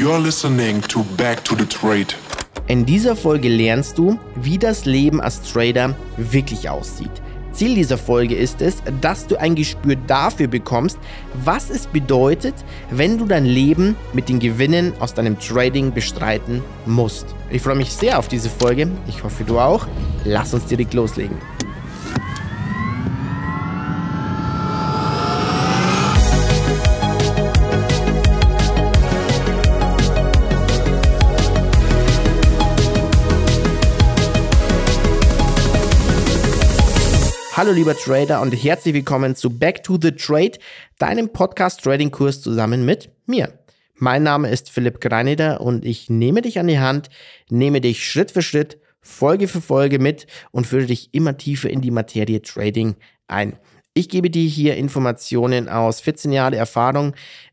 You're listening to Back to the Trade. In dieser Folge lernst du, wie das Leben als Trader wirklich aussieht. Ziel dieser Folge ist es, dass du ein Gespür dafür bekommst, was es bedeutet, wenn du dein Leben mit den Gewinnen aus deinem Trading bestreiten musst. Ich freue mich sehr auf diese Folge. Ich hoffe, du auch. Lass uns direkt loslegen. Hallo lieber Trader und herzlich willkommen zu Back to the Trade, deinem Podcast Trading Kurs zusammen mit mir. Mein Name ist Philipp Greineder und ich nehme dich an die Hand, nehme dich Schritt für Schritt, Folge für Folge mit und führe dich immer tiefer in die Materie Trading ein. Ich gebe dir hier Informationen aus 14 Jahren Erfahrung.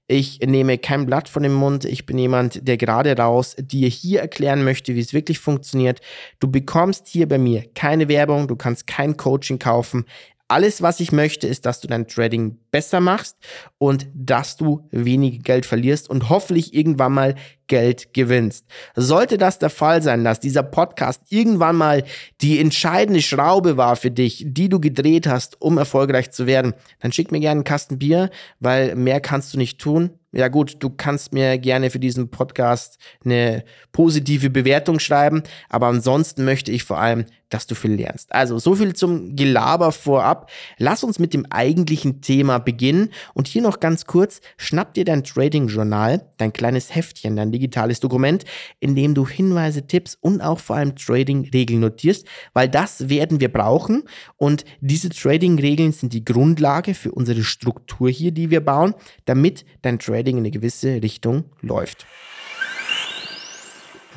Ich nehme kein Blatt von dem Mund. Ich bin jemand, der gerade raus dir hier erklären möchte, wie es wirklich funktioniert. Du bekommst hier bei mir keine Werbung, du kannst kein Coaching kaufen. Alles, was ich möchte, ist, dass du dein Trading besser machst und dass du weniger Geld verlierst und hoffentlich irgendwann mal Geld gewinnst. Sollte das der Fall sein, dass dieser Podcast irgendwann mal die entscheidende Schraube war für dich, die du gedreht hast, um erfolgreich zu werden, dann schick mir gerne einen Kasten Bier, weil mehr kannst du nicht tun. Ja gut, du kannst mir gerne für diesen Podcast eine positive Bewertung schreiben, aber ansonsten möchte ich vor allem, dass du viel lernst. Also so viel zum Gelaber vorab. Lass uns mit dem eigentlichen Thema beginnen und hier noch ganz kurz, schnapp dir dein Trading Journal, dein kleines Heftchen, dein digitales Dokument, in dem du Hinweise, Tipps und auch vor allem Trading-Regeln notierst, weil das werden wir brauchen und diese Trading-Regeln sind die Grundlage für unsere Struktur hier, die wir bauen, damit dein Trading in eine gewisse Richtung läuft.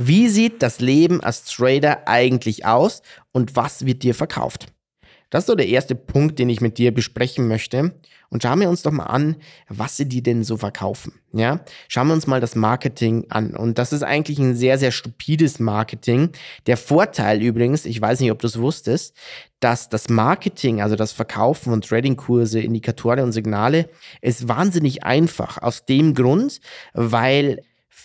Wie sieht das Leben als Trader eigentlich aus und was wird dir verkauft? Das ist so der erste Punkt, den ich mit dir besprechen möchte. Und schauen wir uns doch mal an, was sie dir denn so verkaufen. Ja, schauen wir uns mal das Marketing an. Und das ist eigentlich ein sehr, sehr stupides Marketing. Der Vorteil übrigens, ich weiß nicht, ob du es wusstest, dass das Marketing, also das Verkaufen von Tradingkurse, Indikatoren und Signale, ist wahnsinnig einfach. Aus dem Grund, weil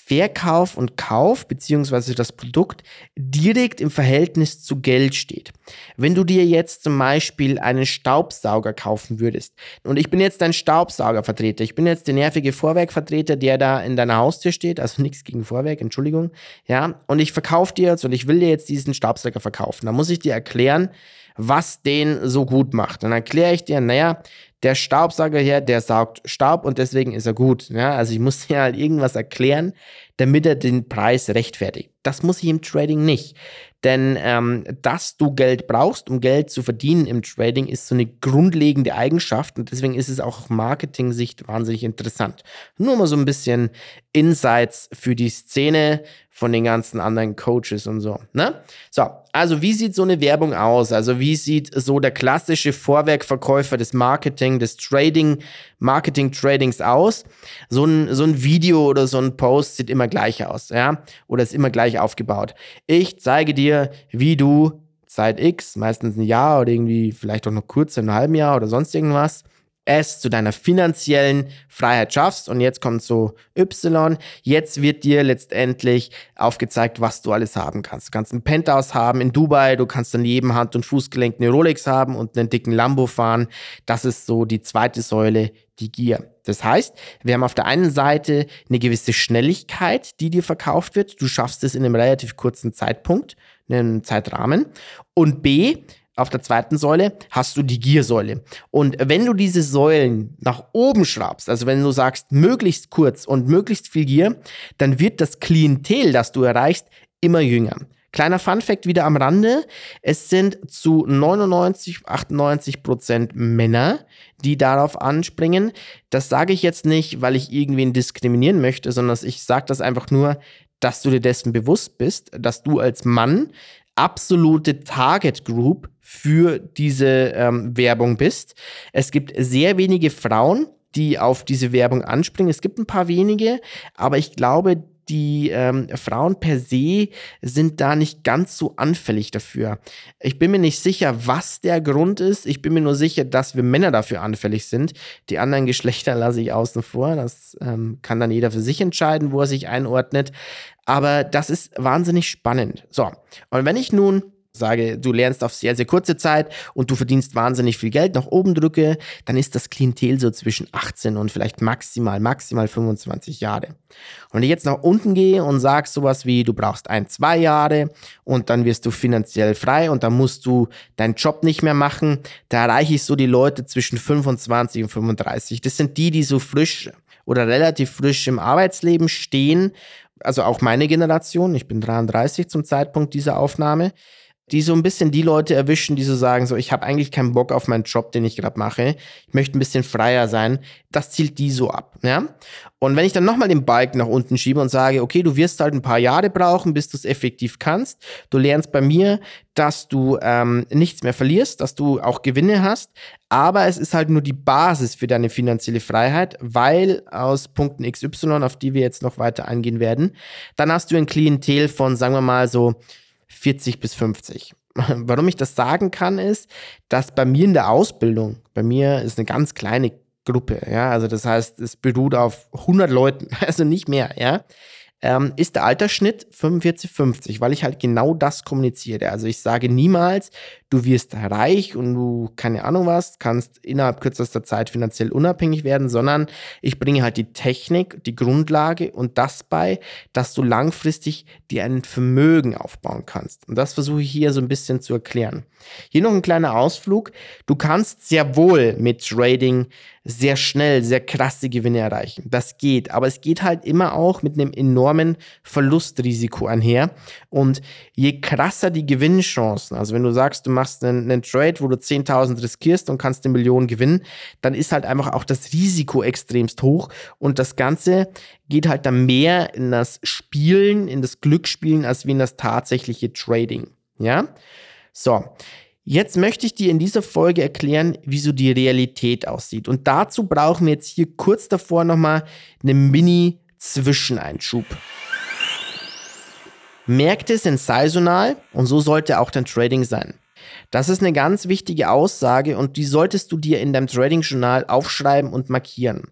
Verkauf und Kauf beziehungsweise das Produkt direkt im Verhältnis zu Geld steht. Wenn du dir jetzt zum Beispiel einen Staubsauger kaufen würdest und ich bin jetzt dein Staubsaugervertreter, ich bin jetzt der nervige Vorwerkvertreter, der da in deiner Haustür steht, also nichts gegen Vorwerk, Entschuldigung, ja, und ich verkaufe dir jetzt und ich will dir jetzt diesen Staubsauger verkaufen, dann muss ich dir erklären, was den so gut macht. Dann erkläre ich dir, naja, der Staubsauger hier, der saugt Staub und deswegen ist er gut. Ja, also ich muss dir halt irgendwas erklären, damit er den Preis rechtfertigt. Das muss ich im Trading nicht. Denn ähm, dass du Geld brauchst, um Geld zu verdienen im Trading, ist so eine grundlegende Eigenschaft und deswegen ist es auch aus Marketing-Sicht wahnsinnig interessant. Nur mal so ein bisschen Insights für die Szene von den ganzen anderen Coaches und so. Ne? So, also wie sieht so eine Werbung aus? Also wie sieht so der klassische Vorwerkverkäufer des Marketing, des Trading, Marketing-Tradings aus? So ein, so ein Video oder so ein Post sieht immer gleich aus, ja? Oder ist immer gleich aufgebaut. Ich zeige dir, wie du seit X, meistens ein Jahr oder irgendwie vielleicht auch noch kurz, in einem halben Jahr oder sonst irgendwas, es zu deiner finanziellen Freiheit schaffst. Und jetzt kommt so Y. Jetzt wird dir letztendlich aufgezeigt, was du alles haben kannst. Du kannst ein Penthouse haben in Dubai, du kannst an jedem Hand- und Fußgelenk eine Rolex haben und einen dicken Lambo fahren. Das ist so die zweite Säule, die Gier. Das heißt, wir haben auf der einen Seite eine gewisse Schnelligkeit, die dir verkauft wird. Du schaffst es in einem relativ kurzen Zeitpunkt, einen Zeitrahmen. Und B, auf der zweiten Säule hast du die Giersäule. Und wenn du diese Säulen nach oben schraubst, also wenn du sagst, möglichst kurz und möglichst viel Gier, dann wird das Klientel, das du erreichst, immer jünger. Kleiner Funfact wieder am Rande. Es sind zu 99, 98 Prozent Männer, die darauf anspringen. Das sage ich jetzt nicht, weil ich irgendwen diskriminieren möchte, sondern ich sage das einfach nur, dass du dir dessen bewusst bist, dass du als Mann absolute Target Group für diese ähm, Werbung bist. Es gibt sehr wenige Frauen, die auf diese Werbung anspringen. Es gibt ein paar wenige, aber ich glaube, die ähm, Frauen per se sind da nicht ganz so anfällig dafür. Ich bin mir nicht sicher, was der Grund ist. Ich bin mir nur sicher, dass wir Männer dafür anfällig sind. Die anderen Geschlechter lasse ich außen vor. Das ähm, kann dann jeder für sich entscheiden, wo er sich einordnet. Aber das ist wahnsinnig spannend. So, und wenn ich nun sage, du lernst auf sehr, sehr kurze Zeit und du verdienst wahnsinnig viel Geld nach oben drücke, dann ist das Klientel so zwischen 18 und vielleicht maximal, maximal 25 Jahre. Und wenn ich jetzt nach unten gehe und sage sowas wie, du brauchst ein, zwei Jahre und dann wirst du finanziell frei und dann musst du deinen Job nicht mehr machen, da erreiche ich so die Leute zwischen 25 und 35. Das sind die, die so frisch oder relativ frisch im Arbeitsleben stehen. Also auch meine Generation, ich bin 33 zum Zeitpunkt dieser Aufnahme die so ein bisschen die Leute erwischen, die so sagen, so ich habe eigentlich keinen Bock auf meinen Job, den ich gerade mache. Ich möchte ein bisschen freier sein. Das zielt die so ab, ja? Und wenn ich dann nochmal den Balken nach unten schiebe und sage, okay, du wirst halt ein paar Jahre brauchen, bis du es effektiv kannst. Du lernst bei mir, dass du ähm, nichts mehr verlierst, dass du auch Gewinne hast, aber es ist halt nur die Basis für deine finanzielle Freiheit, weil aus Punkten XY, auf die wir jetzt noch weiter eingehen werden, dann hast du ein Klientel von, sagen wir mal so 40 bis 50. Warum ich das sagen kann, ist, dass bei mir in der Ausbildung, bei mir ist eine ganz kleine Gruppe, ja, also das heißt, es beruht auf 100 Leuten, also nicht mehr, ja ähm, ist der Altersschnitt 45, 50, weil ich halt genau das kommuniziere. Also ich sage niemals, du wirst reich und du, keine Ahnung was, kannst innerhalb kürzester Zeit finanziell unabhängig werden, sondern ich bringe halt die Technik, die Grundlage und das bei, dass du langfristig dir ein Vermögen aufbauen kannst. Und das versuche ich hier so ein bisschen zu erklären. Hier noch ein kleiner Ausflug. Du kannst sehr wohl mit Trading sehr schnell, sehr krasse Gewinne erreichen. Das geht, aber es geht halt immer auch mit einem enormen Verlustrisiko einher. Und je krasser die Gewinnchancen, also wenn du sagst, du machst einen, einen Trade, wo du 10.000 riskierst und kannst eine Million gewinnen, dann ist halt einfach auch das Risiko extremst hoch und das Ganze geht halt dann mehr in das Spielen, in das Glücksspielen, als wie in das tatsächliche Trading. Ja? So, Jetzt möchte ich dir in dieser Folge erklären, wie so die Realität aussieht. Und dazu brauchen wir jetzt hier kurz davor nochmal einen Mini-Zwischeneinschub. Märkte sind saisonal und so sollte auch dein Trading sein. Das ist eine ganz wichtige Aussage und die solltest du dir in deinem Trading-Journal aufschreiben und markieren.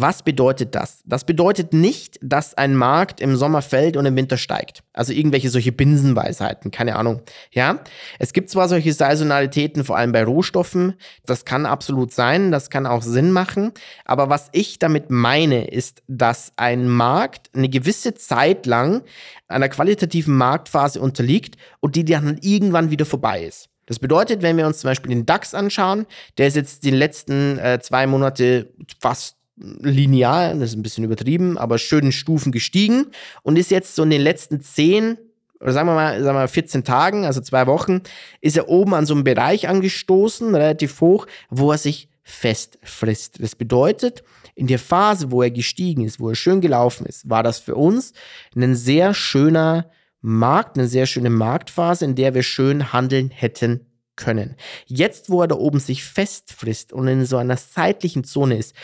Was bedeutet das? Das bedeutet nicht, dass ein Markt im Sommer fällt und im Winter steigt. Also irgendwelche solche Binsenweisheiten, keine Ahnung. Ja, es gibt zwar solche Saisonalitäten, vor allem bei Rohstoffen. Das kann absolut sein, das kann auch Sinn machen. Aber was ich damit meine, ist, dass ein Markt eine gewisse Zeit lang einer qualitativen Marktphase unterliegt und die dann irgendwann wieder vorbei ist. Das bedeutet, wenn wir uns zum Beispiel den DAX anschauen, der ist jetzt die letzten äh, zwei Monate fast linear, das ist ein bisschen übertrieben, aber schönen Stufen gestiegen und ist jetzt so in den letzten zehn oder sagen wir mal, sagen wir mal 14 Tagen, also zwei Wochen, ist er oben an so einem Bereich angestoßen, relativ hoch, wo er sich festfrisst. Das bedeutet, in der Phase, wo er gestiegen ist, wo er schön gelaufen ist, war das für uns ein sehr schöner Markt, eine sehr schöne Marktphase, in der wir schön handeln hätten können. Jetzt, wo er da oben sich festfrisst und in so einer seitlichen Zone ist,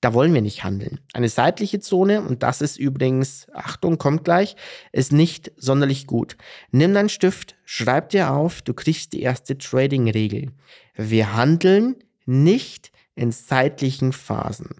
da wollen wir nicht handeln. Eine seitliche Zone, und das ist übrigens, Achtung, kommt gleich, ist nicht sonderlich gut. Nimm deinen Stift, schreib dir auf, du kriegst die erste Trading-Regel. Wir handeln nicht in seitlichen Phasen.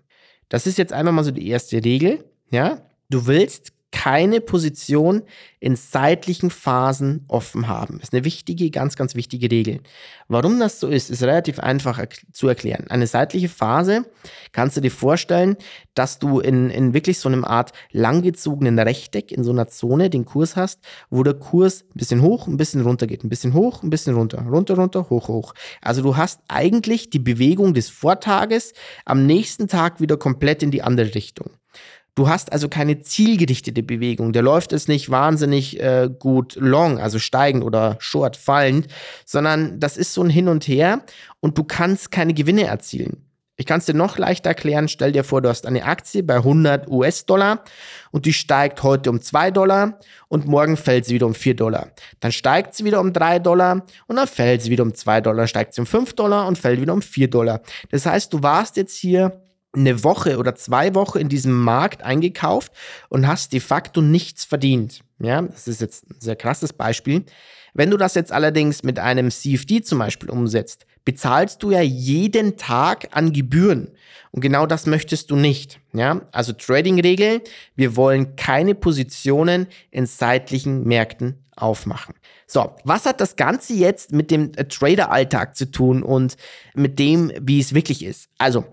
Das ist jetzt einmal mal so die erste Regel, ja? Du willst keine Position in seitlichen Phasen offen haben. Das ist eine wichtige, ganz, ganz wichtige Regel. Warum das so ist, ist relativ einfach zu erklären. Eine seitliche Phase kannst du dir vorstellen, dass du in, in wirklich so einem Art langgezogenen Rechteck in so einer Zone den Kurs hast, wo der Kurs ein bisschen hoch, ein bisschen runter geht, ein bisschen hoch, ein bisschen runter, runter, runter, hoch, hoch. Also du hast eigentlich die Bewegung des Vortages am nächsten Tag wieder komplett in die andere Richtung. Du hast also keine zielgerichtete Bewegung. Der läuft es nicht wahnsinnig äh, gut long, also steigend oder short fallend, sondern das ist so ein Hin und Her und du kannst keine Gewinne erzielen. Ich kann es dir noch leichter erklären. Stell dir vor, du hast eine Aktie bei 100 US-Dollar und die steigt heute um 2 Dollar und morgen fällt sie wieder um 4 Dollar. Dann steigt sie wieder um 3 Dollar und dann fällt sie wieder um 2 Dollar, steigt sie um 5 Dollar und fällt wieder um 4 Dollar. Das heißt, du warst jetzt hier eine Woche oder zwei Wochen in diesem Markt eingekauft und hast de facto nichts verdient. Ja, das ist jetzt ein sehr krasses Beispiel. Wenn du das jetzt allerdings mit einem CFD zum Beispiel umsetzt, bezahlst du ja jeden Tag an Gebühren. Und genau das möchtest du nicht. Ja, also Trading-Regel. Wir wollen keine Positionen in seitlichen Märkten aufmachen. So, was hat das Ganze jetzt mit dem Trader-Alltag zu tun und mit dem, wie es wirklich ist? Also,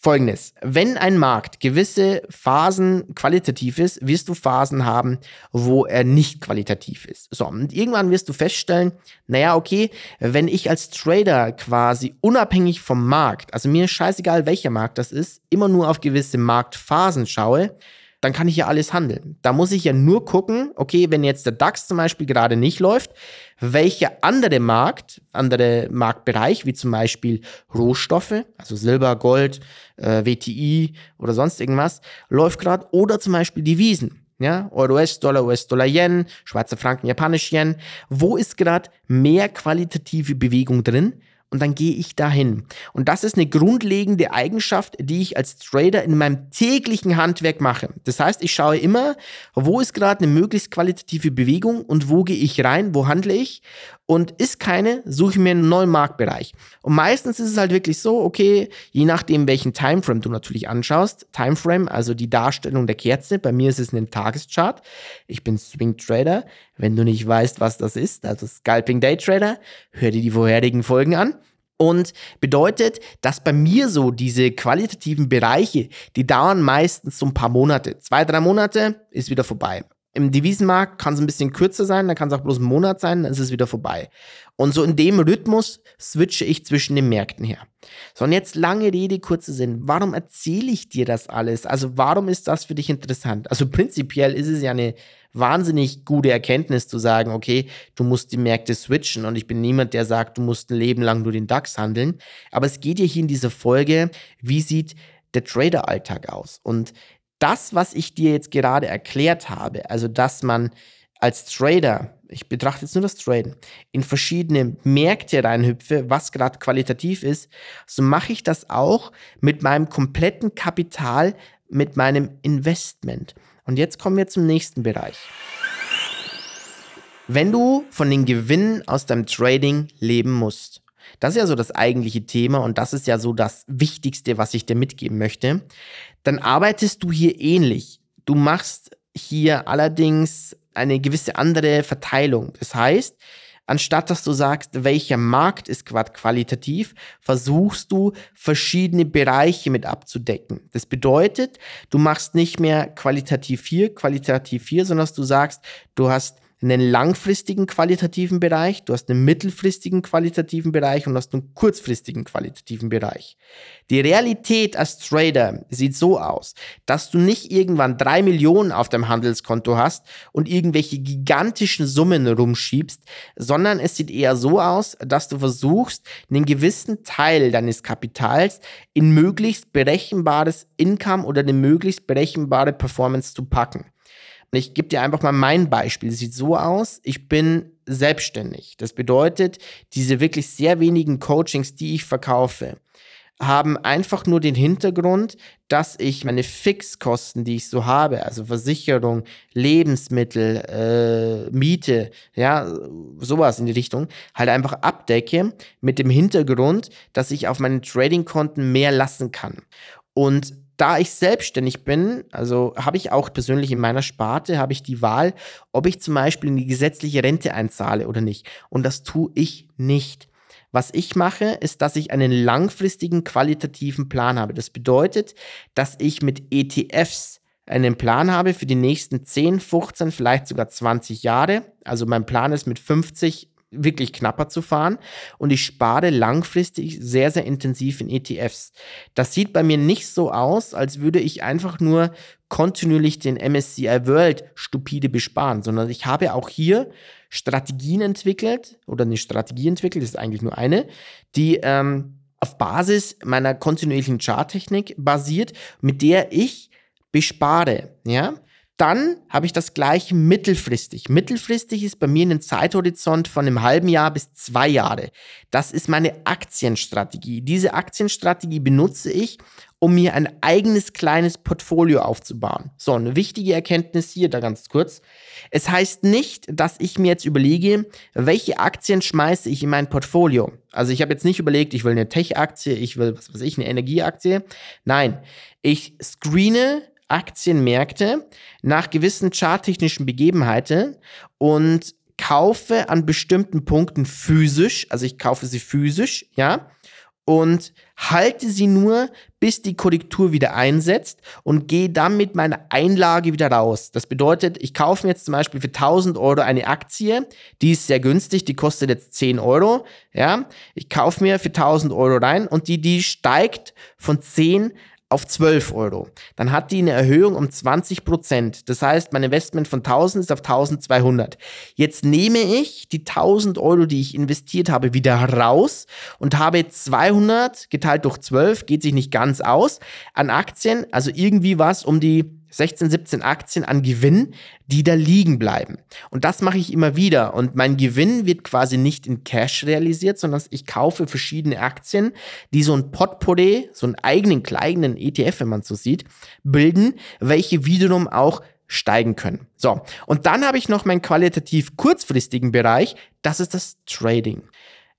Folgendes, wenn ein Markt gewisse Phasen qualitativ ist, wirst du Phasen haben, wo er nicht qualitativ ist. So, und irgendwann wirst du feststellen, naja, okay, wenn ich als Trader quasi unabhängig vom Markt, also mir scheißegal, welcher Markt das ist, immer nur auf gewisse Marktphasen schaue, dann kann ich ja alles handeln. Da muss ich ja nur gucken, okay, wenn jetzt der DAX zum Beispiel gerade nicht läuft, welcher andere Markt, andere Marktbereich, wie zum Beispiel Rohstoffe, also Silber, Gold, äh, WTI oder sonst irgendwas, läuft gerade, oder zum Beispiel Devisen. Ja, Euro, US-Dollar, US-Dollar, Yen, Schweizer Franken, Japanisch Yen. Wo ist gerade mehr qualitative Bewegung drin? Und dann gehe ich dahin. Und das ist eine grundlegende Eigenschaft, die ich als Trader in meinem täglichen Handwerk mache. Das heißt, ich schaue immer, wo ist gerade eine möglichst qualitative Bewegung und wo gehe ich rein, wo handle ich und ist keine, suche ich mir einen neuen Marktbereich. Und meistens ist es halt wirklich so, okay, je nachdem, welchen Timeframe du natürlich anschaust, Timeframe, also die Darstellung der Kerze, bei mir ist es ein Tageschart. Ich bin Swing Trader. Wenn du nicht weißt, was das ist, also Scalping Day Trader, hör dir die vorherigen Folgen an. Und bedeutet, dass bei mir so diese qualitativen Bereiche, die dauern meistens so ein paar Monate. Zwei, drei Monate ist wieder vorbei. Im Devisenmarkt kann es ein bisschen kürzer sein, dann kann es auch bloß ein Monat sein, dann ist es wieder vorbei. Und so in dem Rhythmus switche ich zwischen den Märkten her. So, und jetzt lange Rede, kurzer Sinn. Warum erzähle ich dir das alles? Also, warum ist das für dich interessant? Also, prinzipiell ist es ja eine wahnsinnig gute Erkenntnis zu sagen, okay, du musst die Märkte switchen und ich bin niemand, der sagt, du musst ein Leben lang nur den DAX handeln. Aber es geht ja hier in dieser Folge, wie sieht der Trader-Alltag aus? Und das, was ich dir jetzt gerade erklärt habe, also dass man als Trader, ich betrachte jetzt nur das Traden, in verschiedene Märkte reinhüpfe, was gerade qualitativ ist, so mache ich das auch mit meinem kompletten Kapital, mit meinem Investment. Und jetzt kommen wir zum nächsten Bereich. Wenn du von den Gewinnen aus deinem Trading leben musst, das ist ja so das eigentliche Thema und das ist ja so das Wichtigste, was ich dir mitgeben möchte, dann arbeitest du hier ähnlich. Du machst hier allerdings eine gewisse andere Verteilung. Das heißt, anstatt dass du sagst, welcher Markt ist qualitativ, versuchst du verschiedene Bereiche mit abzudecken. Das bedeutet, du machst nicht mehr qualitativ hier, qualitativ hier, sondern du sagst, du hast einen langfristigen qualitativen Bereich, du hast einen mittelfristigen qualitativen Bereich und hast einen kurzfristigen qualitativen Bereich. Die Realität als Trader sieht so aus, dass du nicht irgendwann drei Millionen auf deinem Handelskonto hast und irgendwelche gigantischen Summen rumschiebst, sondern es sieht eher so aus, dass du versuchst, einen gewissen Teil deines Kapitals in möglichst berechenbares Income oder eine möglichst berechenbare Performance zu packen. Und ich gebe dir einfach mal mein Beispiel. Sieht so aus, ich bin selbstständig. Das bedeutet, diese wirklich sehr wenigen Coachings, die ich verkaufe, haben einfach nur den Hintergrund, dass ich meine Fixkosten, die ich so habe, also Versicherung, Lebensmittel, äh, Miete, ja, sowas in die Richtung, halt einfach abdecke mit dem Hintergrund, dass ich auf meinen Trading-Konten mehr lassen kann. Und da ich selbstständig bin, also habe ich auch persönlich in meiner Sparte, habe ich die Wahl, ob ich zum Beispiel in die gesetzliche Rente einzahle oder nicht. Und das tue ich nicht. Was ich mache, ist, dass ich einen langfristigen qualitativen Plan habe. Das bedeutet, dass ich mit ETFs einen Plan habe für die nächsten 10, 15, vielleicht sogar 20 Jahre. Also mein Plan ist mit 50 wirklich knapper zu fahren und ich spare langfristig sehr, sehr intensiv in ETFs. Das sieht bei mir nicht so aus, als würde ich einfach nur kontinuierlich den MSCI World stupide besparen, sondern ich habe auch hier Strategien entwickelt oder eine Strategie entwickelt, das ist eigentlich nur eine, die ähm, auf Basis meiner kontinuierlichen Charttechnik basiert, mit der ich bespare, ja. Dann habe ich das gleiche mittelfristig. Mittelfristig ist bei mir ein Zeithorizont von einem halben Jahr bis zwei Jahre. Das ist meine Aktienstrategie. Diese Aktienstrategie benutze ich, um mir ein eigenes kleines Portfolio aufzubauen. So, eine wichtige Erkenntnis hier, da ganz kurz. Es heißt nicht, dass ich mir jetzt überlege, welche Aktien schmeiße ich in mein Portfolio. Also ich habe jetzt nicht überlegt, ich will eine Tech-Aktie, ich will, was weiß ich, eine Energieaktie. Nein, ich screene Aktienmärkte nach gewissen charttechnischen Begebenheiten und kaufe an bestimmten Punkten physisch, also ich kaufe sie physisch, ja, und halte sie nur, bis die Korrektur wieder einsetzt und gehe dann mit meiner Einlage wieder raus. Das bedeutet, ich kaufe mir jetzt zum Beispiel für 1000 Euro eine Aktie, die ist sehr günstig, die kostet jetzt 10 Euro, ja. Ich kaufe mir für 1000 Euro rein und die, die steigt von 10 auf 12 Euro. Dann hat die eine Erhöhung um 20 Prozent. Das heißt, mein Investment von 1000 ist auf 1200. Jetzt nehme ich die 1000 Euro, die ich investiert habe, wieder raus und habe 200 geteilt durch 12, geht sich nicht ganz aus, an Aktien, also irgendwie was um die 16, 17 Aktien an Gewinn, die da liegen bleiben. Und das mache ich immer wieder. Und mein Gewinn wird quasi nicht in Cash realisiert, sondern ich kaufe verschiedene Aktien, die so ein Potpourri, so einen eigenen kleinen ETF, wenn man so sieht, bilden, welche wiederum auch steigen können. So, und dann habe ich noch meinen qualitativ kurzfristigen Bereich, das ist das Trading.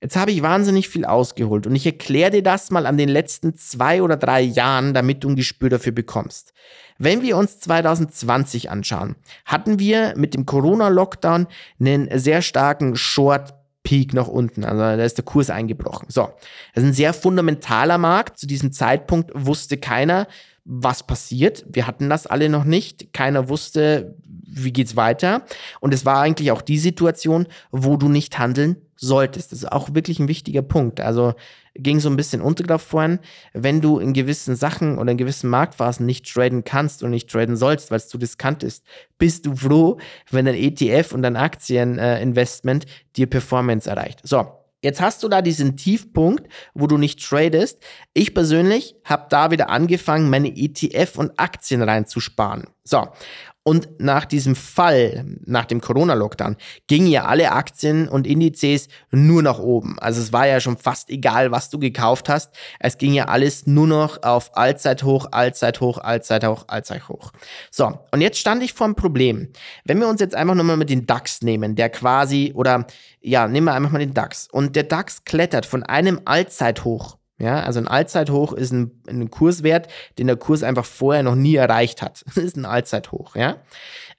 Jetzt habe ich wahnsinnig viel ausgeholt und ich erkläre dir das mal an den letzten zwei oder drei Jahren, damit du ein Gespür dafür bekommst. Wenn wir uns 2020 anschauen, hatten wir mit dem Corona-Lockdown einen sehr starken Short Peak nach unten. Also da ist der Kurs eingebrochen. So, das ist ein sehr fundamentaler Markt. Zu diesem Zeitpunkt wusste keiner, was passiert. Wir hatten das alle noch nicht. Keiner wusste, wie geht's weiter. Und es war eigentlich auch die Situation, wo du nicht handeln solltest. Das ist auch wirklich ein wichtiger Punkt. Also ging so ein bisschen unter vorhin, wenn du in gewissen Sachen oder in gewissen Marktphasen nicht traden kannst und nicht traden sollst, weil es zu diskant ist, bist du froh, wenn dein ETF und dein Aktieninvestment dir Performance erreicht. So, Jetzt hast du da diesen Tiefpunkt, wo du nicht tradest. Ich persönlich habe da wieder angefangen, meine ETF und Aktien reinzusparen. So, und nach diesem Fall, nach dem Corona-Lockdown, gingen ja alle Aktien und Indizes nur nach oben. Also es war ja schon fast egal, was du gekauft hast. Es ging ja alles nur noch auf Allzeithoch, Allzeithoch, Allzeithoch, Allzeithoch. So, und jetzt stand ich vor einem Problem. Wenn wir uns jetzt einfach nochmal mit den DAX nehmen, der quasi, oder ja, nehmen wir einfach mal den DAX. Und der DAX klettert von einem Allzeithoch ja, also ein Allzeithoch ist ein, ein Kurswert, den der Kurs einfach vorher noch nie erreicht hat. Das ist ein Allzeithoch, ja.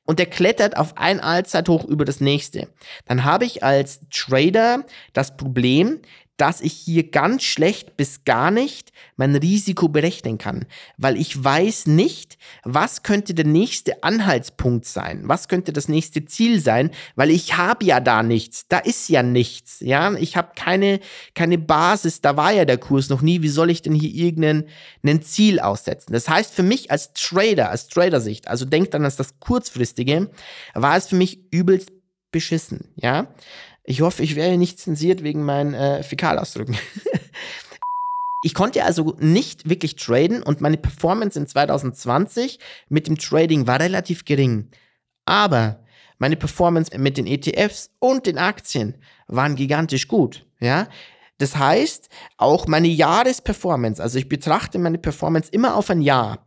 Und der klettert auf ein Allzeithoch über das nächste. Dann habe ich als Trader das Problem, dass ich hier ganz schlecht bis gar nicht mein Risiko berechnen kann, weil ich weiß nicht, was könnte der nächste Anhaltspunkt sein, was könnte das nächste Ziel sein, weil ich habe ja da nichts, da ist ja nichts, ja, ich habe keine keine Basis, da war ja der Kurs noch nie, wie soll ich denn hier irgendein Ziel aussetzen? Das heißt für mich als Trader, als Trader-Sicht, also denkt dann an das kurzfristige, war es für mich übelst beschissen, ja. Ich hoffe, ich werde nicht zensiert wegen meinen äh, Fäkalausdrücken. ich konnte also nicht wirklich traden und meine Performance in 2020 mit dem Trading war relativ gering. Aber meine Performance mit den ETFs und den Aktien waren gigantisch gut, ja. Das heißt, auch meine Jahresperformance, also ich betrachte meine Performance immer auf ein Jahr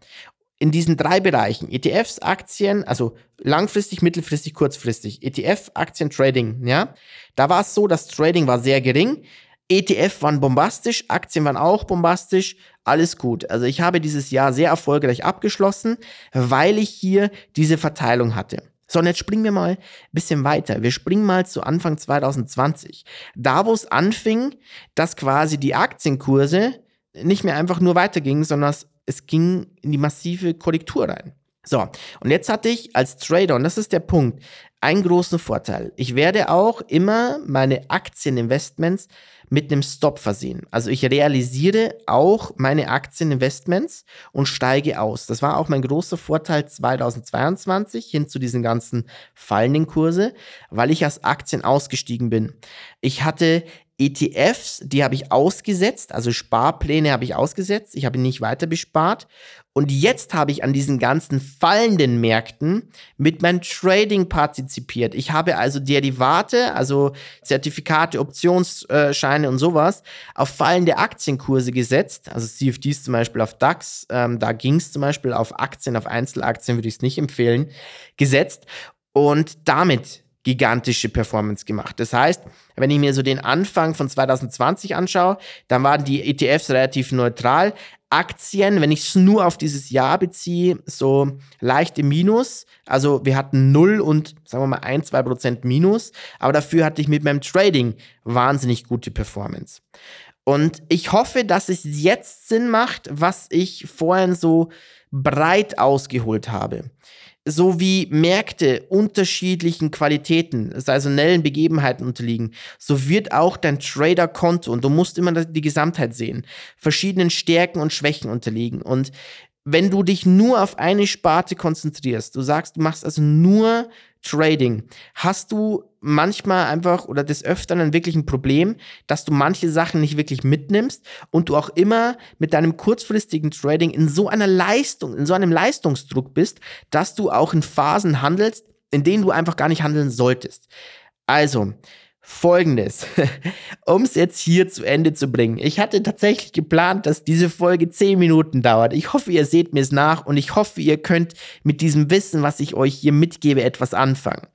in diesen drei Bereichen, ETFs, Aktien, also langfristig, mittelfristig, kurzfristig, ETF, Aktien, Trading, ja, da war es so, das Trading war sehr gering, ETF waren bombastisch, Aktien waren auch bombastisch, alles gut. Also ich habe dieses Jahr sehr erfolgreich abgeschlossen, weil ich hier diese Verteilung hatte. So, und jetzt springen wir mal ein bisschen weiter. Wir springen mal zu Anfang 2020. Da, wo es anfing, dass quasi die Aktienkurse nicht mehr einfach nur weitergingen, sondern es ging in die massive Korrektur rein. So, und jetzt hatte ich als Trader, und das ist der Punkt, einen großen Vorteil. Ich werde auch immer meine Aktieninvestments mit einem Stop versehen. Also ich realisiere auch meine Aktieninvestments und steige aus. Das war auch mein großer Vorteil 2022 hin zu diesen ganzen fallenden Kurse, weil ich aus Aktien ausgestiegen bin. Ich hatte ETFs, die habe ich ausgesetzt, also Sparpläne habe ich ausgesetzt, ich habe nicht weiter bespart. Und jetzt habe ich an diesen ganzen fallenden Märkten mit meinem Trading partizipiert. Ich habe also Derivate, also Zertifikate, Optionsscheine und sowas, auf fallende Aktienkurse gesetzt. Also CFDs zum Beispiel auf DAX, ähm, da ging es zum Beispiel auf Aktien, auf Einzelaktien würde ich es nicht empfehlen, gesetzt. Und damit gigantische Performance gemacht. Das heißt, wenn ich mir so den Anfang von 2020 anschaue, dann waren die ETFs relativ neutral. Aktien, wenn ich es nur auf dieses Jahr beziehe, so leichte Minus. Also wir hatten 0 und sagen wir mal 1, 2 Prozent Minus. Aber dafür hatte ich mit meinem Trading wahnsinnig gute Performance. Und ich hoffe, dass es jetzt Sinn macht, was ich vorhin so breit ausgeholt habe so wie Märkte unterschiedlichen Qualitäten, saisonellen Begebenheiten unterliegen, so wird auch dein Trader-Konto, und du musst immer die Gesamtheit sehen, verschiedenen Stärken und Schwächen unterliegen. Und wenn du dich nur auf eine Sparte konzentrierst, du sagst, du machst also nur Trading, hast du manchmal einfach oder des Öfteren wirklich ein Problem, dass du manche Sachen nicht wirklich mitnimmst und du auch immer mit deinem kurzfristigen Trading in so einer Leistung, in so einem Leistungsdruck bist, dass du auch in Phasen handelst, in denen du einfach gar nicht handeln solltest. Also, Folgendes, um es jetzt hier zu Ende zu bringen. Ich hatte tatsächlich geplant, dass diese Folge 10 Minuten dauert. Ich hoffe, ihr seht mir es nach und ich hoffe, ihr könnt mit diesem Wissen, was ich euch hier mitgebe, etwas anfangen.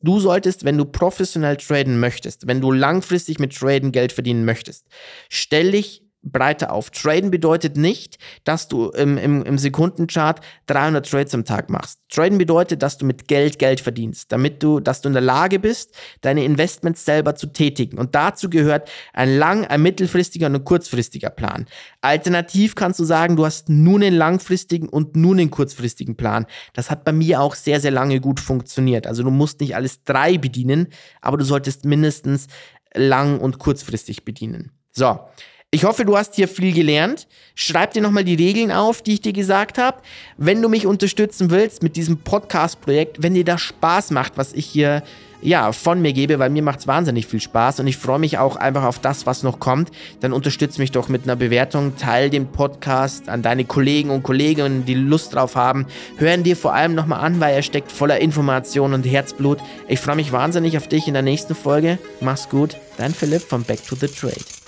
Du solltest, wenn du professionell traden möchtest, wenn du langfristig mit Traden Geld verdienen möchtest, stell dich breiter auf. Traden bedeutet nicht, dass du im, im, im Sekundenchart 300 Trades am Tag machst. Traden bedeutet, dass du mit Geld Geld verdienst, damit du, dass du in der Lage bist, deine Investments selber zu tätigen. Und dazu gehört ein lang, ein mittelfristiger und ein kurzfristiger Plan. Alternativ kannst du sagen, du hast nun einen langfristigen und nun einen kurzfristigen Plan. Das hat bei mir auch sehr, sehr lange gut funktioniert. Also du musst nicht alles drei bedienen, aber du solltest mindestens lang und kurzfristig bedienen. So. Ich hoffe, du hast hier viel gelernt. Schreib dir nochmal die Regeln auf, die ich dir gesagt habe. Wenn du mich unterstützen willst mit diesem Podcast-Projekt, wenn dir das Spaß macht, was ich hier ja, von mir gebe, weil mir macht es wahnsinnig viel Spaß und ich freue mich auch einfach auf das, was noch kommt, dann unterstütze mich doch mit einer Bewertung, teil den Podcast an deine Kollegen und Kolleginnen, die Lust drauf haben. Hören dir vor allem nochmal an, weil er steckt voller Information und Herzblut. Ich freue mich wahnsinnig auf dich in der nächsten Folge. Mach's gut, dein Philipp von Back to the Trade.